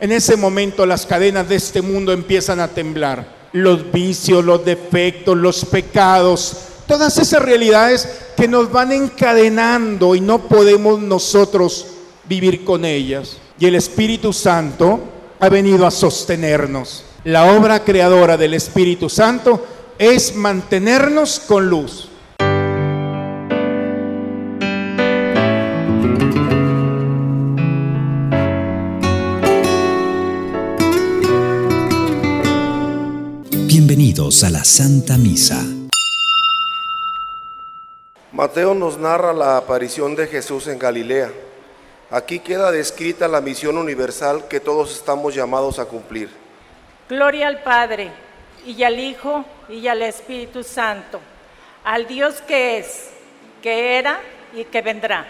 En ese momento las cadenas de este mundo empiezan a temblar. Los vicios, los defectos, los pecados, todas esas realidades que nos van encadenando y no podemos nosotros vivir con ellas. Y el Espíritu Santo ha venido a sostenernos. La obra creadora del Espíritu Santo es mantenernos con luz. Bienvenidos a la Santa Misa. Mateo nos narra la aparición de Jesús en Galilea. Aquí queda descrita la misión universal que todos estamos llamados a cumplir. Gloria al Padre, y al Hijo, y al Espíritu Santo, al Dios que es, que era y que vendrá.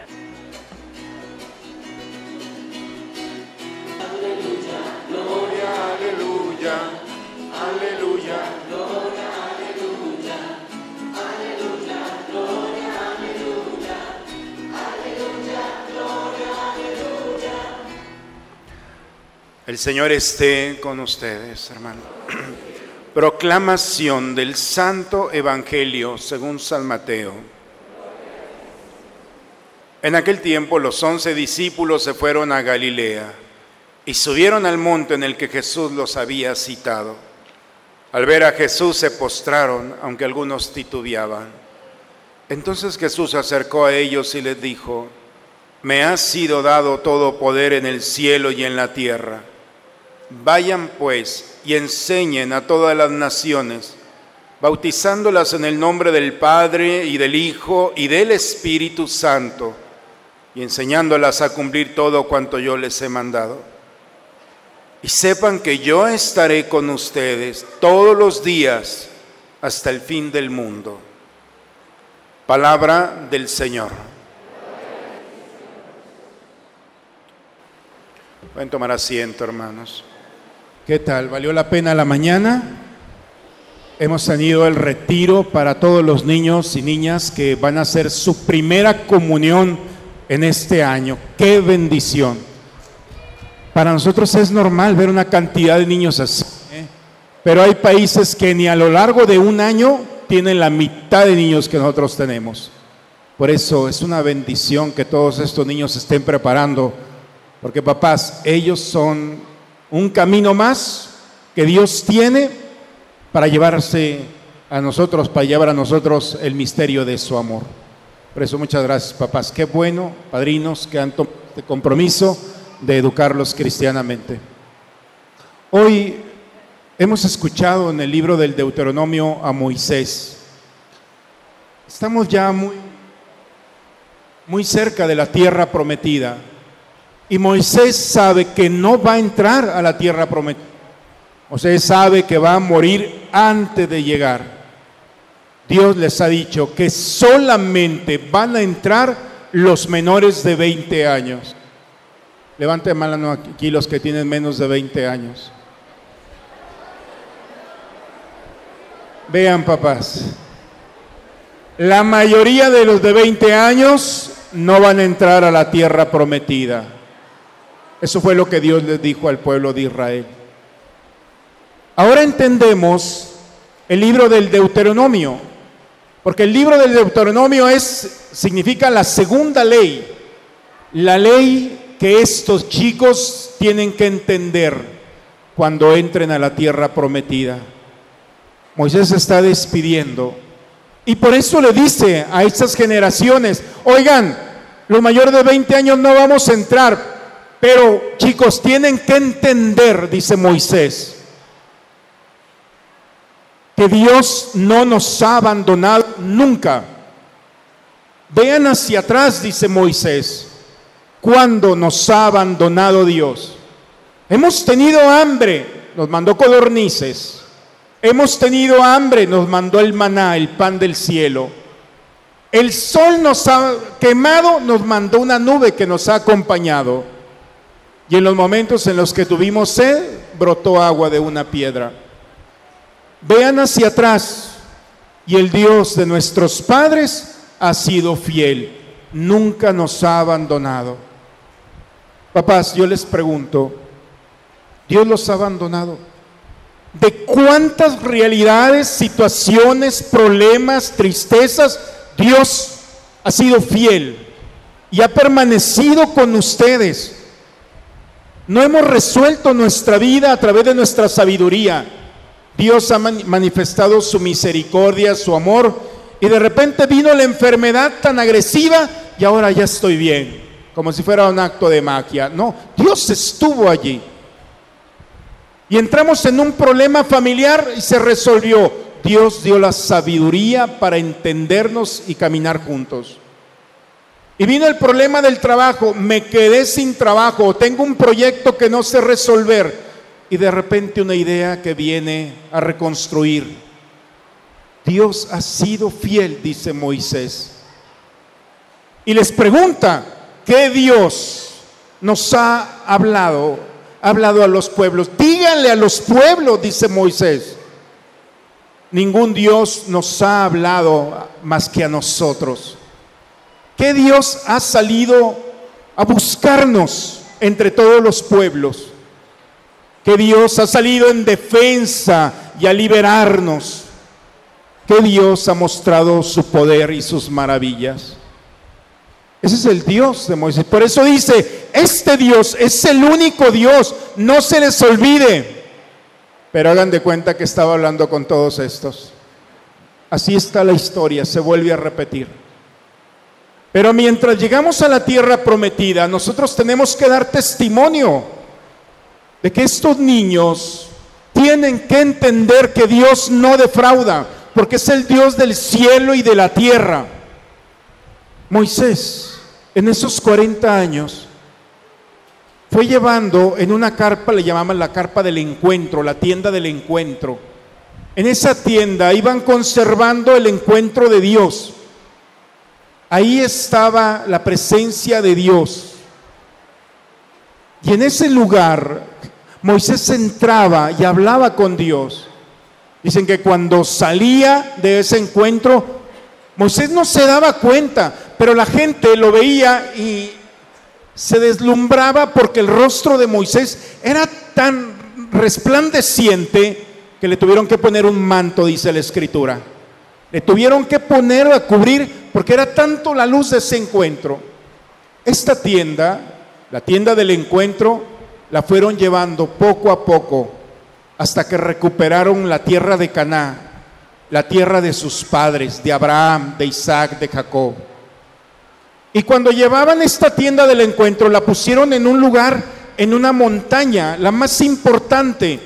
El Señor esté con ustedes, hermano. Proclamación del Santo Evangelio según San Mateo. En aquel tiempo los once discípulos se fueron a Galilea y subieron al monte en el que Jesús los había citado. Al ver a Jesús se postraron, aunque algunos titubeaban. Entonces Jesús se acercó a ellos y les dijo, me ha sido dado todo poder en el cielo y en la tierra. Vayan pues y enseñen a todas las naciones, bautizándolas en el nombre del Padre y del Hijo y del Espíritu Santo, y enseñándolas a cumplir todo cuanto yo les he mandado. Y sepan que yo estaré con ustedes todos los días hasta el fin del mundo. Palabra del Señor. Pueden tomar asiento, hermanos. ¿Qué tal? ¿Valió la pena la mañana? Hemos tenido el retiro para todos los niños y niñas que van a hacer su primera comunión en este año. ¡Qué bendición! Para nosotros es normal ver una cantidad de niños así, ¿eh? pero hay países que ni a lo largo de un año tienen la mitad de niños que nosotros tenemos. Por eso es una bendición que todos estos niños estén preparando, porque papás, ellos son un camino más que Dios tiene para llevarse a nosotros, para llevar a nosotros el misterio de su amor. Por eso muchas gracias, papás. Qué bueno, padrinos, que han tomado este compromiso de educarlos cristianamente. Hoy hemos escuchado en el libro del Deuteronomio a Moisés. Estamos ya muy, muy cerca de la tierra prometida. Y Moisés sabe que no va a entrar a la tierra prometida. Moisés sabe que va a morir antes de llegar. Dios les ha dicho que solamente van a entrar los menores de 20 años. Levante mano aquí los que tienen menos de 20 años. Vean, papás. La mayoría de los de 20 años no van a entrar a la tierra prometida. Eso fue lo que Dios les dijo al pueblo de Israel. Ahora entendemos el libro del Deuteronomio, porque el libro del Deuteronomio es significa la segunda ley, la ley que estos chicos tienen que entender cuando entren a la tierra prometida. Moisés se está despidiendo y por eso le dice a estas generaciones, oigan, los mayores de 20 años no vamos a entrar, pero chicos, tienen que entender, dice Moisés, que Dios no nos ha abandonado nunca. Vean hacia atrás, dice Moisés, cuando nos ha abandonado Dios. Hemos tenido hambre, nos mandó codornices. Hemos tenido hambre, nos mandó el maná, el pan del cielo. El sol nos ha quemado, nos mandó una nube que nos ha acompañado. Y en los momentos en los que tuvimos sed, brotó agua de una piedra. Vean hacia atrás y el Dios de nuestros padres ha sido fiel, nunca nos ha abandonado. Papás, yo les pregunto, Dios los ha abandonado. De cuántas realidades, situaciones, problemas, tristezas, Dios ha sido fiel y ha permanecido con ustedes. No hemos resuelto nuestra vida a través de nuestra sabiduría. Dios ha manifestado su misericordia, su amor, y de repente vino la enfermedad tan agresiva y ahora ya estoy bien, como si fuera un acto de magia. No, Dios estuvo allí. Y entramos en un problema familiar y se resolvió. Dios dio la sabiduría para entendernos y caminar juntos. Y vino el problema del trabajo, me quedé sin trabajo, tengo un proyecto que no sé resolver y de repente una idea que viene a reconstruir. Dios ha sido fiel, dice Moisés. Y les pregunta, ¿qué Dios nos ha hablado? Ha hablado a los pueblos. Díganle a los pueblos, dice Moisés. Ningún Dios nos ha hablado más que a nosotros. ¿Qué Dios ha salido a buscarnos entre todos los pueblos? ¿Qué Dios ha salido en defensa y a liberarnos? ¿Qué Dios ha mostrado su poder y sus maravillas? Ese es el Dios de Moisés. Por eso dice, este Dios es el único Dios, no se les olvide. Pero hagan de cuenta que estaba hablando con todos estos. Así está la historia, se vuelve a repetir. Pero mientras llegamos a la tierra prometida, nosotros tenemos que dar testimonio de que estos niños tienen que entender que Dios no defrauda, porque es el Dios del cielo y de la tierra. Moisés, en esos 40 años, fue llevando en una carpa, le llamaban la carpa del encuentro, la tienda del encuentro. En esa tienda iban conservando el encuentro de Dios. Ahí estaba la presencia de Dios. Y en ese lugar Moisés entraba y hablaba con Dios. Dicen que cuando salía de ese encuentro, Moisés no se daba cuenta, pero la gente lo veía y se deslumbraba porque el rostro de Moisés era tan resplandeciente que le tuvieron que poner un manto, dice la escritura. Le tuvieron que poner a cubrir porque era tanto la luz de ese encuentro. Esta tienda, la tienda del encuentro, la fueron llevando poco a poco hasta que recuperaron la tierra de Caná, la tierra de sus padres, de Abraham, de Isaac, de Jacob. Y cuando llevaban esta tienda del encuentro, la pusieron en un lugar, en una montaña, la más importante,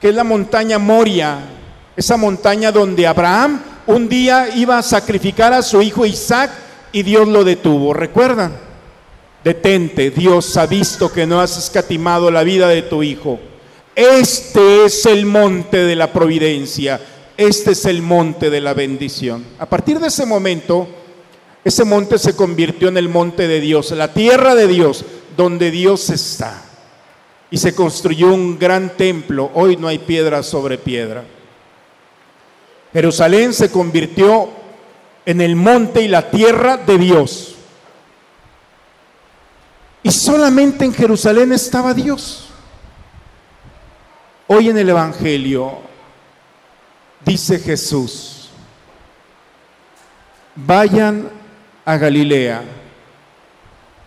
que es la montaña Moria, esa montaña donde Abraham un día iba a sacrificar a su hijo Isaac y Dios lo detuvo. ¿Recuerdan? Detente, Dios ha visto que no has escatimado la vida de tu hijo. Este es el monte de la providencia, este es el monte de la bendición. A partir de ese momento, ese monte se convirtió en el monte de Dios, la tierra de Dios, donde Dios está. Y se construyó un gran templo. Hoy no hay piedra sobre piedra. Jerusalén se convirtió en el monte y la tierra de Dios. Y solamente en Jerusalén estaba Dios. Hoy en el Evangelio dice Jesús, vayan a Galilea.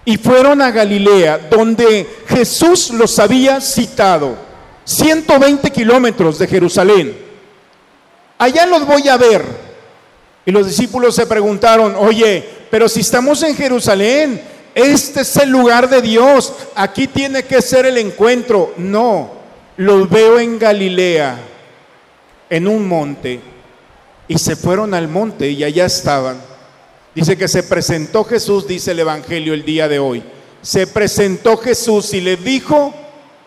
Y fueron a Galilea, donde Jesús los había citado, 120 kilómetros de Jerusalén allá los voy a ver. Y los discípulos se preguntaron, oye, pero si estamos en Jerusalén, este es el lugar de Dios, aquí tiene que ser el encuentro. No, los veo en Galilea, en un monte, y se fueron al monte y allá estaban. Dice que se presentó Jesús, dice el Evangelio el día de hoy. Se presentó Jesús y le dijo,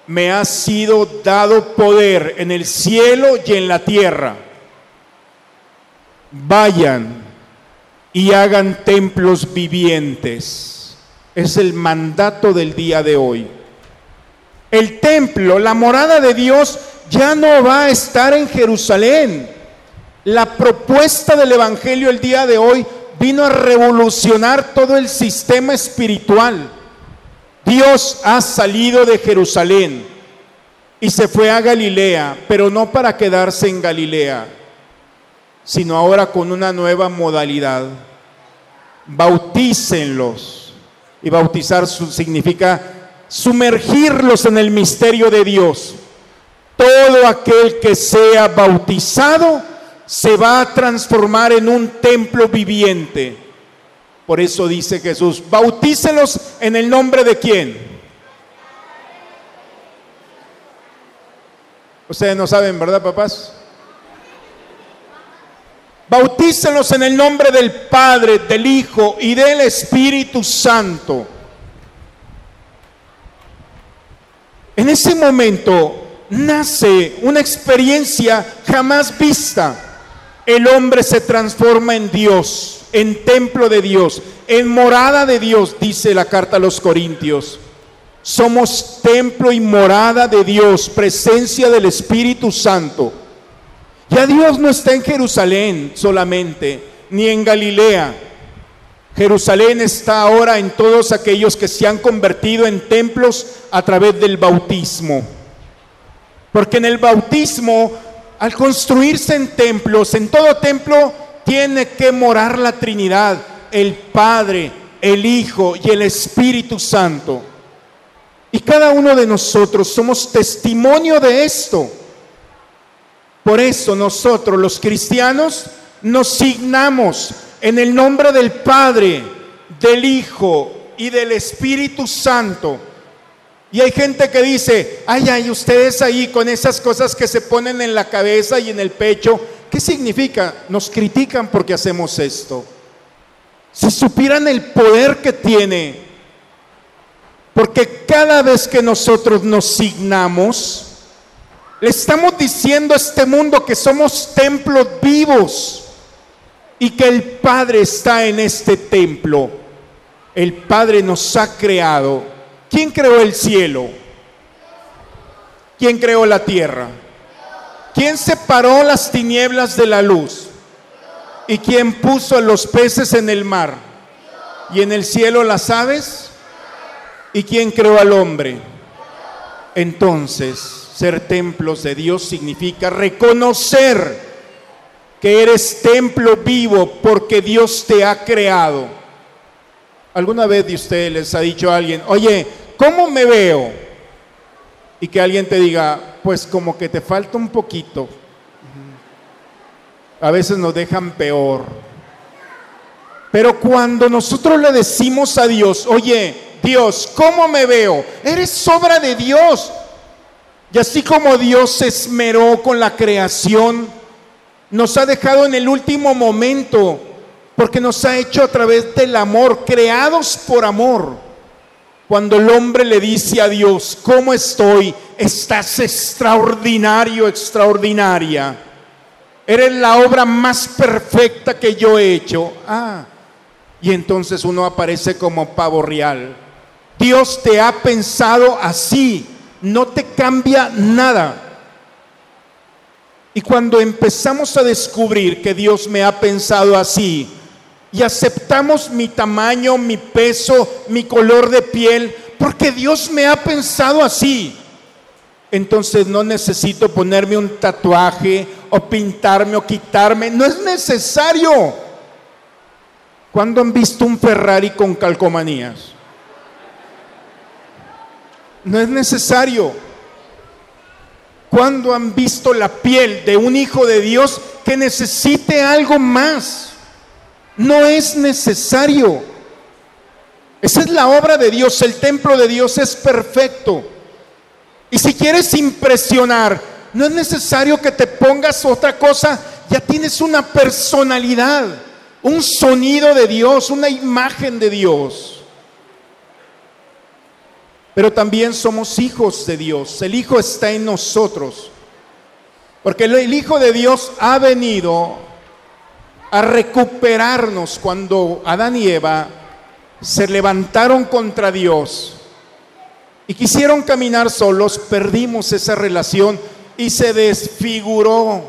me ha sido dado poder en el cielo y en la tierra vayan y hagan templos vivientes. Es el mandato del día de hoy. El templo, la morada de Dios, ya no va a estar en Jerusalén. La propuesta del Evangelio el día de hoy vino a revolucionar todo el sistema espiritual. Dios ha salido de Jerusalén. y se fue a Galilea, pero no para quedarse en Galilea, sino ahora con una nueva modalidad. Bautícenlos. Y bautizar significa sumergirlos en el misterio de Dios. Todo aquel que sea bautizado se va a transformar en un templo viviente. Por eso dice Jesús, bautícelos en el nombre de quién. Ustedes no saben, ¿verdad, papás? Bautícelos en el nombre del Padre, del Hijo y del Espíritu Santo. En ese momento nace una experiencia jamás vista. El hombre se transforma en Dios, en templo de Dios, en morada de Dios, dice la carta a los Corintios. Somos templo y morada de Dios, presencia del Espíritu Santo. Ya Dios no está en Jerusalén solamente, ni en Galilea. Jerusalén está ahora en todos aquellos que se han convertido en templos a través del bautismo. Porque en el bautismo, al construirse en templos, en todo templo tiene que morar la Trinidad, el Padre, el Hijo y el Espíritu Santo. Y cada uno de nosotros somos testimonio de esto. Por eso nosotros los cristianos nos signamos en el nombre del Padre, del Hijo y del Espíritu Santo. Y hay gente que dice, ay, ay, ustedes ahí con esas cosas que se ponen en la cabeza y en el pecho, ¿qué significa? Nos critican porque hacemos esto. Si supieran el poder que tiene, porque cada vez que nosotros nos signamos, le estamos diciendo a este mundo que somos templos vivos y que el Padre está en este templo. El Padre nos ha creado ¿Quién creó el cielo? ¿Quién creó la tierra? ¿Quién separó las tinieblas de la luz? ¿Y quién puso los peces en el mar? ¿Y en el cielo las aves? ¿Y quién creó al hombre? Entonces, ser templos de Dios significa reconocer que eres templo vivo porque Dios te ha creado ¿Alguna vez de ustedes les ha dicho a alguien, oye, ¿cómo me veo? Y que alguien te diga, pues como que te falta un poquito. A veces nos dejan peor. Pero cuando nosotros le decimos a Dios, oye, Dios, ¿cómo me veo? Eres obra de Dios. Y así como Dios se esmeró con la creación, nos ha dejado en el último momento porque nos ha hecho a través del amor, creados por amor. Cuando el hombre le dice a Dios, ¿cómo estoy? Estás extraordinario, extraordinaria. Eres la obra más perfecta que yo he hecho. Ah, y entonces uno aparece como pavo real. Dios te ha pensado así, no te cambia nada. Y cuando empezamos a descubrir que Dios me ha pensado así, y aceptamos mi tamaño, mi peso, mi color de piel, porque Dios me ha pensado así. Entonces no necesito ponerme un tatuaje o pintarme o quitarme, no es necesario. ¿Cuándo han visto un Ferrari con calcomanías? No es necesario. ¿Cuándo han visto la piel de un hijo de Dios que necesite algo más? No es necesario. Esa es la obra de Dios. El templo de Dios es perfecto. Y si quieres impresionar, no es necesario que te pongas otra cosa. Ya tienes una personalidad, un sonido de Dios, una imagen de Dios. Pero también somos hijos de Dios. El Hijo está en nosotros. Porque el Hijo de Dios ha venido a recuperarnos cuando Adán y Eva se levantaron contra Dios y quisieron caminar solos, perdimos esa relación y se desfiguró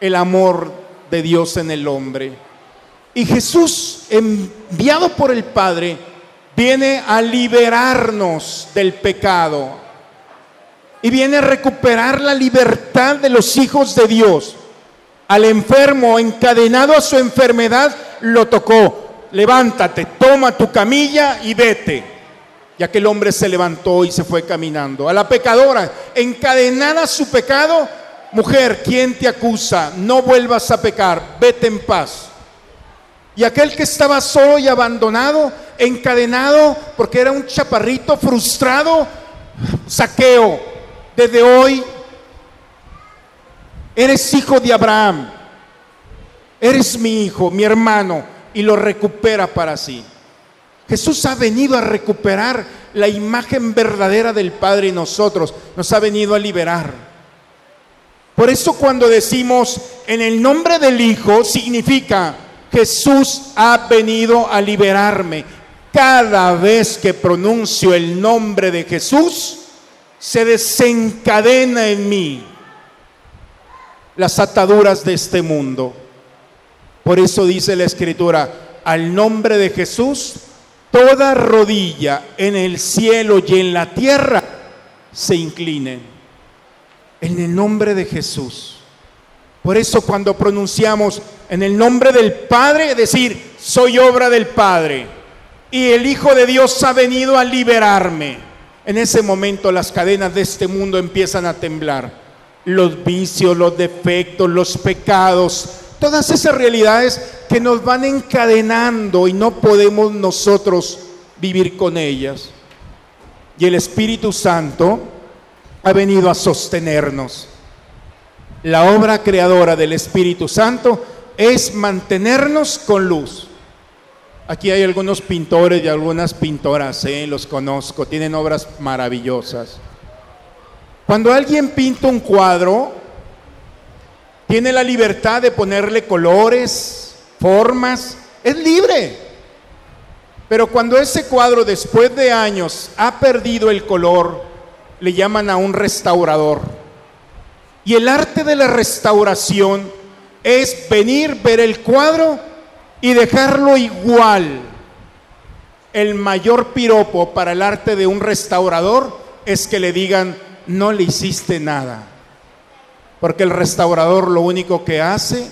el amor de Dios en el hombre. Y Jesús, enviado por el Padre, viene a liberarnos del pecado. y viene a recuperar la libertad de los hijos de Dios. Al enfermo encadenado a su enfermedad lo tocó. Levántate, toma tu camilla y vete. Y aquel hombre se levantó y se fue caminando. A la pecadora, encadenada a su pecado, mujer, ¿quién te acusa? No vuelvas a pecar, vete en paz. Y aquel que estaba solo y abandonado, encadenado, porque era un chaparrito frustrado, saqueo, desde hoy eres hijo de Abraham, eres mi hijo, mi hermano, y lo recupera para sí. Jesús ha venido a recuperar la imagen verdadera del Padre en nosotros, nos ha venido a liberar. Por eso cuando decimos en el nombre del Hijo, significa Jesús ha venido a liberarme. Cada vez que pronuncio el nombre de Jesús, se desencadena en mí las ataduras de este mundo. Por eso dice la escritura, al nombre de Jesús, toda rodilla en el cielo y en la tierra se incline. En el nombre de Jesús. Por eso cuando pronunciamos en el nombre del Padre, decir, soy obra del Padre. Y el Hijo de Dios ha venido a liberarme en ese momento las cadenas de este mundo empiezan a temblar. Los vicios, los defectos, los pecados, todas esas realidades que nos van encadenando y no podemos nosotros vivir con ellas. Y el Espíritu Santo ha venido a sostenernos. La obra creadora del Espíritu Santo es mantenernos con luz. Aquí hay algunos pintores y algunas pintoras, ¿eh? los conozco, tienen obras maravillosas. Cuando alguien pinta un cuadro, tiene la libertad de ponerle colores, formas, es libre. Pero cuando ese cuadro después de años ha perdido el color, le llaman a un restaurador. Y el arte de la restauración es venir, ver el cuadro y dejarlo igual. El mayor piropo para el arte de un restaurador es que le digan, no le hiciste nada. Porque el restaurador lo único que hace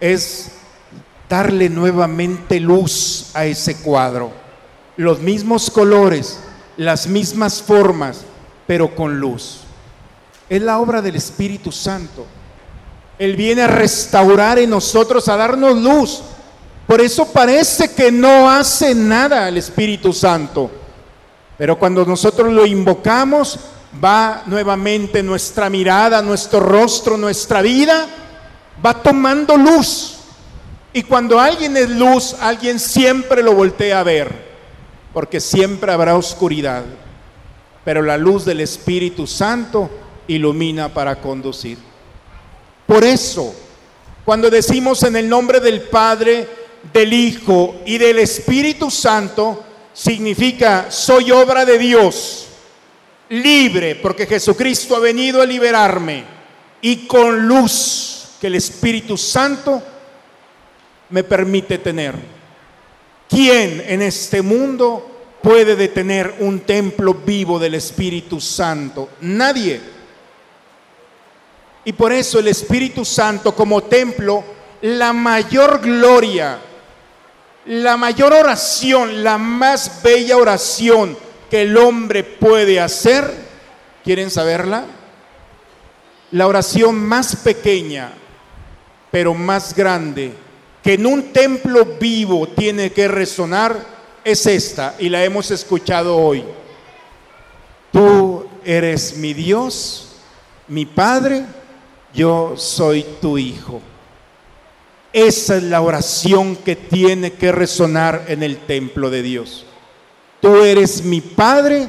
es darle nuevamente luz a ese cuadro. Los mismos colores, las mismas formas, pero con luz. Es la obra del Espíritu Santo. Él viene a restaurar en nosotros, a darnos luz, por eso parece que no hace nada el Espíritu Santo. Pero cuando nosotros lo invocamos, va nuevamente nuestra mirada, nuestro rostro, nuestra vida, va tomando luz. Y cuando alguien es luz, alguien siempre lo voltea a ver, porque siempre habrá oscuridad. Pero la luz del Espíritu Santo ilumina para conducir. Por eso, cuando decimos en el nombre del Padre, del Hijo y del Espíritu Santo significa soy obra de Dios, libre, porque Jesucristo ha venido a liberarme y con luz que el Espíritu Santo me permite tener. ¿Quién en este mundo puede detener un templo vivo del Espíritu Santo? Nadie. Y por eso el Espíritu Santo como templo, la mayor gloria la mayor oración, la más bella oración que el hombre puede hacer, ¿quieren saberla? La oración más pequeña, pero más grande, que en un templo vivo tiene que resonar, es esta, y la hemos escuchado hoy. Tú eres mi Dios, mi Padre, yo soy tu Hijo. Esa es la oración que tiene que resonar en el templo de Dios. Tú eres mi Padre,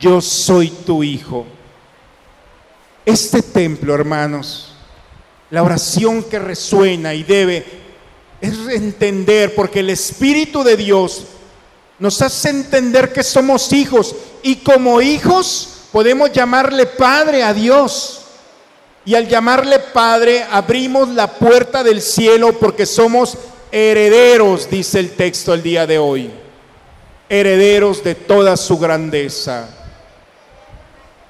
yo soy tu Hijo. Este templo, hermanos, la oración que resuena y debe es entender, porque el Espíritu de Dios nos hace entender que somos hijos y como hijos podemos llamarle Padre a Dios. Y al llamarle Padre, abrimos la puerta del cielo porque somos herederos, dice el texto el día de hoy. Herederos de toda su grandeza.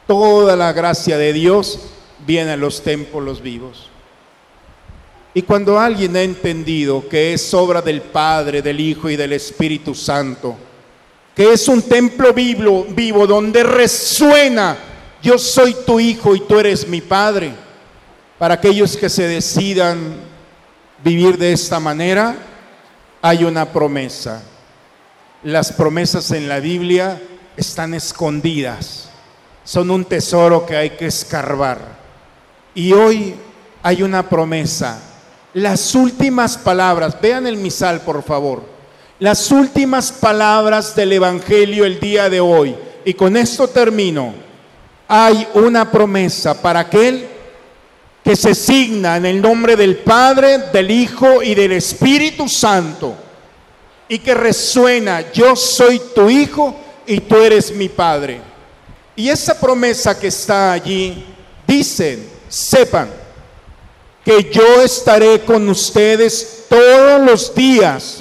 toda la gracia de Dios viene a los templos vivos. Y cuando alguien ha entendido que es obra del Padre, del Hijo y del Espíritu Santo, que es un templo vivo, vivo donde resuena, yo soy tu Hijo y tú eres mi Padre, para aquellos que se decidan vivir de esta manera, hay una promesa. Las promesas en la Biblia están escondidas, son un tesoro que hay que escarbar. Y hoy hay una promesa. Las últimas palabras, vean el misal por favor, las últimas palabras del Evangelio el día de hoy, y con esto termino, hay una promesa para aquel que se signa en el nombre del Padre, del Hijo y del Espíritu Santo, y que resuena, yo soy tu Hijo y tú eres mi Padre. Y esa promesa que está allí, dicen, sepan, que yo estaré con ustedes todos los días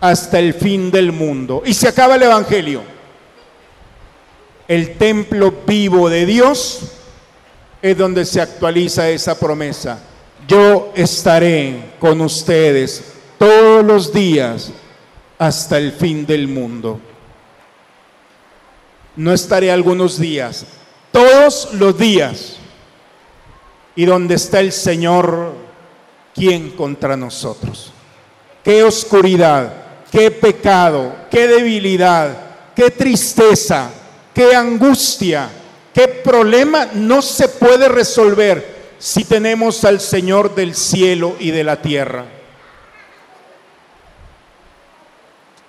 hasta el fin del mundo. Y se acaba el Evangelio. El templo vivo de Dios es donde se actualiza esa promesa. Yo estaré con ustedes todos los días hasta el fin del mundo. No estaré algunos días, todos los días y donde está el Señor, ¿quién contra nosotros? Qué oscuridad, qué pecado, qué debilidad, qué tristeza, qué angustia, qué problema no se puede resolver si tenemos al Señor del cielo y de la tierra.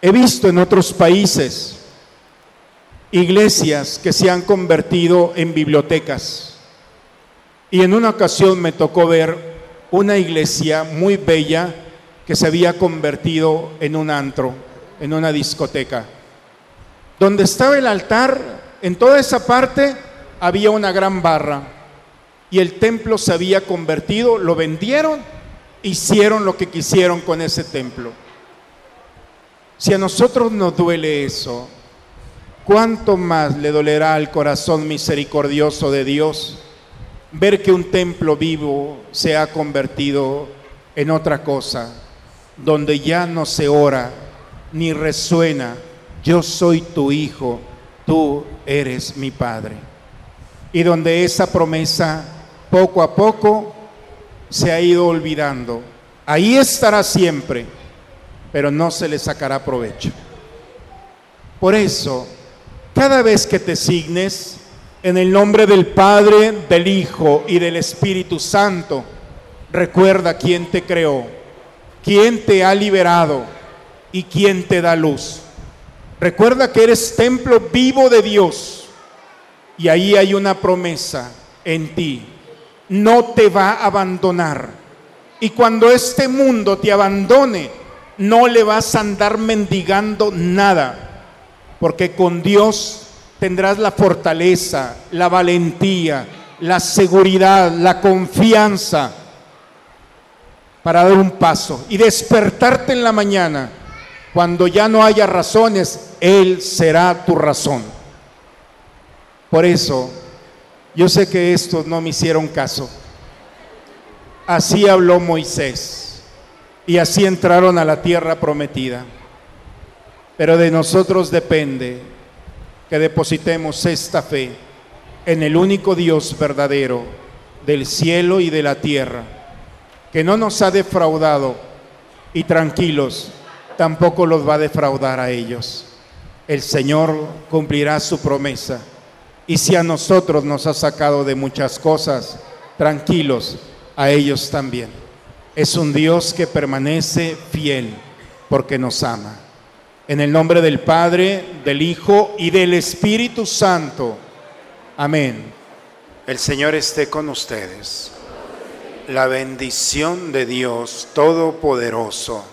He visto en otros países iglesias que se han convertido en bibliotecas y en una ocasión me tocó ver una iglesia muy bella que se había convertido en un antro, en una discoteca. Donde estaba el altar, en toda esa parte había una gran barra y el templo se había convertido, lo vendieron, hicieron lo que quisieron con ese templo. Si a nosotros nos duele eso, ¿cuánto más le dolerá al corazón misericordioso de Dios? ver que un templo vivo se ha convertido en otra cosa, donde ya no se ora ni resuena, yo soy tu hijo, tú eres mi padre. Y donde esa promesa poco a poco se ha ido olvidando. Ahí estará siempre, pero no se le sacará provecho. Por eso, cada vez que te signes, en el nombre del Padre, del Hijo y del Espíritu Santo, recuerda quién te creó, quién te ha liberado y quién te da luz. Recuerda que eres templo vivo de Dios y ahí hay una promesa en ti. No te va a abandonar. Y cuando este mundo te abandone, no le vas a andar mendigando nada, porque con Dios tendrás la fortaleza, la valentía, la seguridad, la confianza para dar un paso y despertarte en la mañana. Cuando ya no haya razones, Él será tu razón. Por eso, yo sé que estos no me hicieron caso. Así habló Moisés y así entraron a la tierra prometida. Pero de nosotros depende que depositemos esta fe en el único Dios verdadero del cielo y de la tierra, que no nos ha defraudado y tranquilos, tampoco los va a defraudar a ellos. El Señor cumplirá su promesa. Y si a nosotros nos ha sacado de muchas cosas, tranquilos, a ellos también. Es un Dios que permanece fiel porque nos ama. En el nombre del Padre, del Hijo y del Espíritu Santo. Amén. El Señor esté con ustedes. La bendición de Dios Todopoderoso,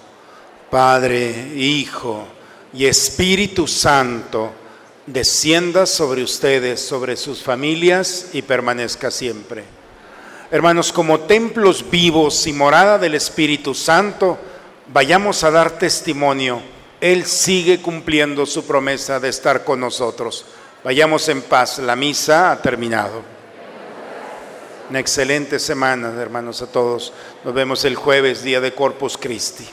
Padre, Hijo y Espíritu Santo, descienda sobre ustedes, sobre sus familias y permanezca siempre. Hermanos, como templos vivos y morada del Espíritu Santo, vayamos a dar testimonio. Él sigue cumpliendo su promesa de estar con nosotros. Vayamos en paz. La misa ha terminado. Una excelente semana, hermanos, a todos. Nos vemos el jueves, día de Corpus Christi.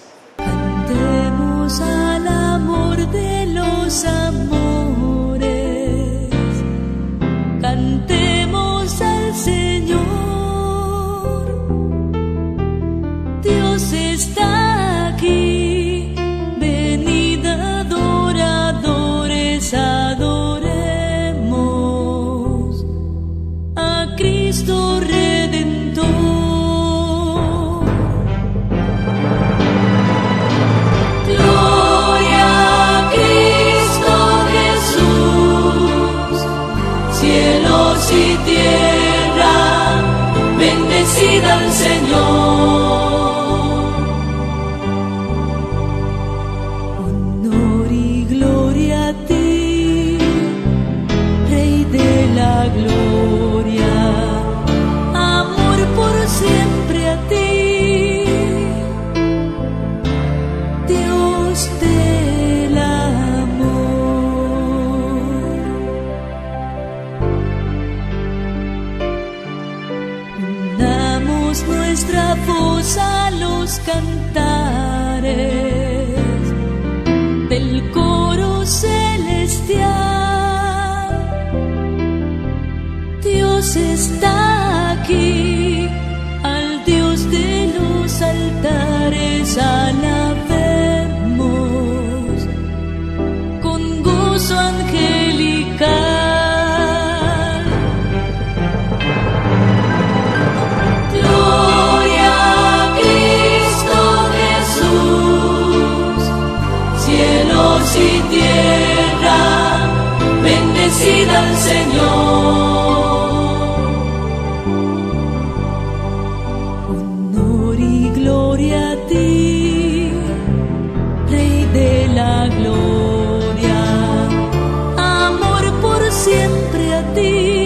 bravos a los cantares del coro celestial. Dios está aquí, al Dios de los altares, a 的地。